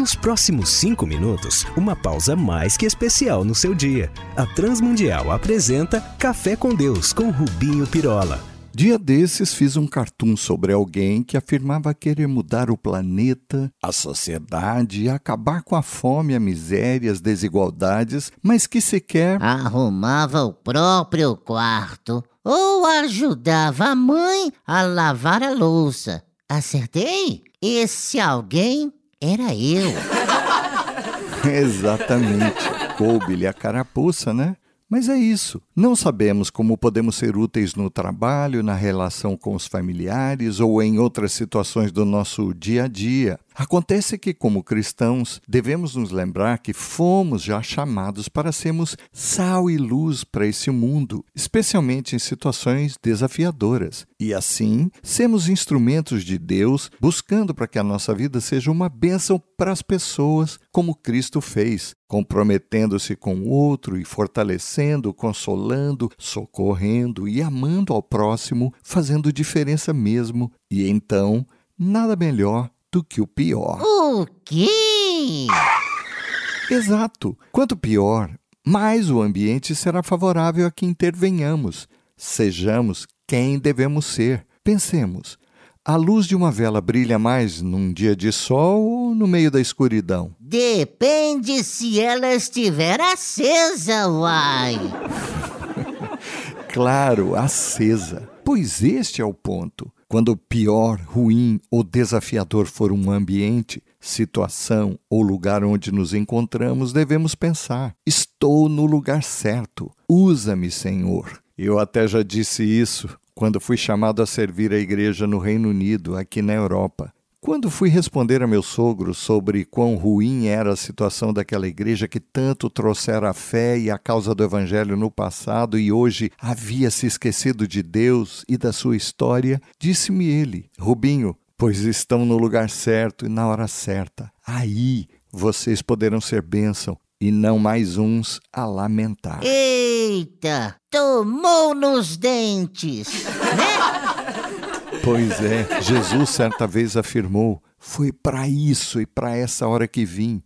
Nos próximos cinco minutos, uma pausa mais que especial no seu dia. A Transmundial apresenta Café com Deus com Rubinho Pirola. Dia desses fiz um cartoon sobre alguém que afirmava querer mudar o planeta, a sociedade e acabar com a fome, a miséria, as desigualdades, mas que sequer arrumava o próprio quarto ou ajudava a mãe a lavar a louça. Acertei? Esse alguém era eu. Exatamente. Coube-lhe a carapuça, né? Mas é isso. Não sabemos como podemos ser úteis no trabalho, na relação com os familiares ou em outras situações do nosso dia a dia. Acontece que, como cristãos, devemos nos lembrar que fomos já chamados para sermos sal e luz para esse mundo, especialmente em situações desafiadoras. E assim, sermos instrumentos de Deus, buscando para que a nossa vida seja uma bênção para as pessoas, como Cristo fez, comprometendo-se com o outro e fortalecendo, consolando, socorrendo e amando ao próximo, fazendo diferença mesmo. E então, nada melhor do que o pior. O quê? Exato. Quanto pior, mais o ambiente será favorável a que intervenhamos. Sejamos quem devemos ser. Pensemos. A luz de uma vela brilha mais num dia de sol ou no meio da escuridão? Depende se ela estiver acesa, uai. claro, acesa. Pois este é o ponto. Quando pior, ruim ou desafiador for um ambiente, situação ou lugar onde nos encontramos, devemos pensar: estou no lugar certo. Usa-me, Senhor. Eu até já disse isso quando fui chamado a servir a igreja no Reino Unido, aqui na Europa. Quando fui responder a meu sogro sobre quão ruim era a situação daquela igreja que tanto trouxera a fé e a causa do Evangelho no passado e hoje havia se esquecido de Deus e da sua história, disse-me ele: Rubinho, pois estão no lugar certo e na hora certa. Aí vocês poderão ser bênção e não mais uns a lamentar. Eita, tomou nos dentes, né? Pois é, Jesus certa vez afirmou: Foi para isso e para essa hora que vim,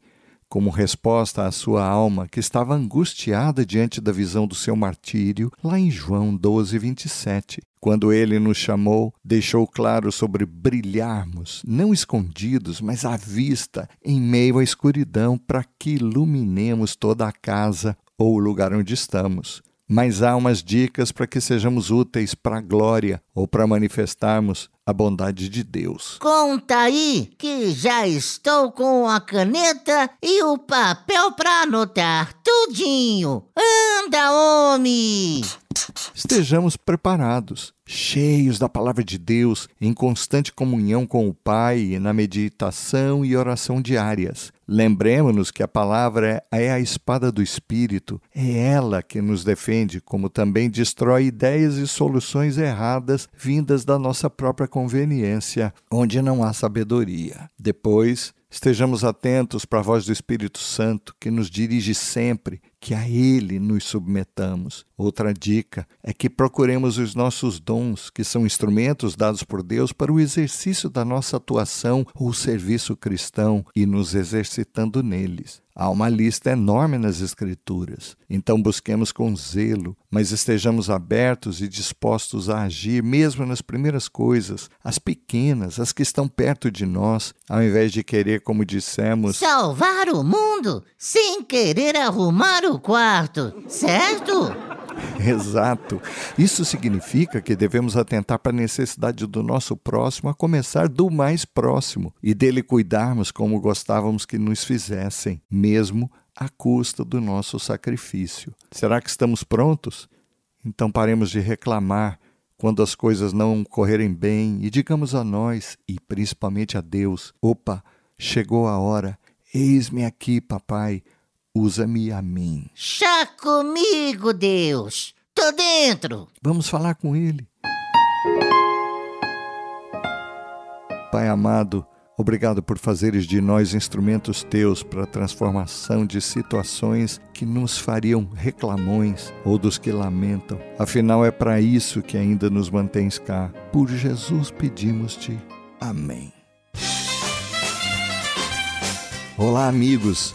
como resposta à sua alma que estava angustiada diante da visão do seu martírio, lá em João 12, 27. Quando ele nos chamou, deixou claro sobre brilharmos, não escondidos, mas à vista, em meio à escuridão, para que iluminemos toda a casa ou o lugar onde estamos mas há umas dicas para que sejamos úteis para a glória ou para manifestarmos a bondade de Deus. Conta aí que já estou com a caneta e o papel para anotar tudinho. Anda, homem! Estejamos preparados, cheios da palavra de Deus, em constante comunhão com o Pai na meditação e oração diárias. Lembremos-nos que a palavra é a espada do Espírito, é ela que nos defende, como também destrói ideias e soluções erradas vindas da nossa própria conveniência, onde não há sabedoria. Depois, Estejamos atentos para a voz do Espírito Santo que nos dirige sempre, que a Ele nos submetamos. Outra dica é que procuremos os nossos dons, que são instrumentos dados por Deus para o exercício da nossa atuação ou serviço cristão e nos exercitando neles. Há uma lista enorme nas Escrituras, então busquemos com zelo, mas estejamos abertos e dispostos a agir mesmo nas primeiras coisas, as pequenas, as que estão perto de nós, ao invés de querer, como dissemos, salvar o mundo sem querer arrumar o quarto, certo? Exato. Isso significa que devemos atentar para a necessidade do nosso próximo, a começar do mais próximo, e dele cuidarmos como gostávamos que nos fizessem, mesmo à custa do nosso sacrifício. Será que estamos prontos? Então paremos de reclamar quando as coisas não correrem bem e digamos a nós, e principalmente a Deus: opa, chegou a hora, eis-me aqui, papai usa-me a mim. Chá comigo, Deus. Tô dentro. Vamos falar com ele. Pai amado, obrigado por fazeres de nós instrumentos teus para a transformação de situações que nos fariam reclamões ou dos que lamentam. Afinal, é para isso que ainda nos mantens cá. Por Jesus pedimos-te. Amém. Olá, amigos.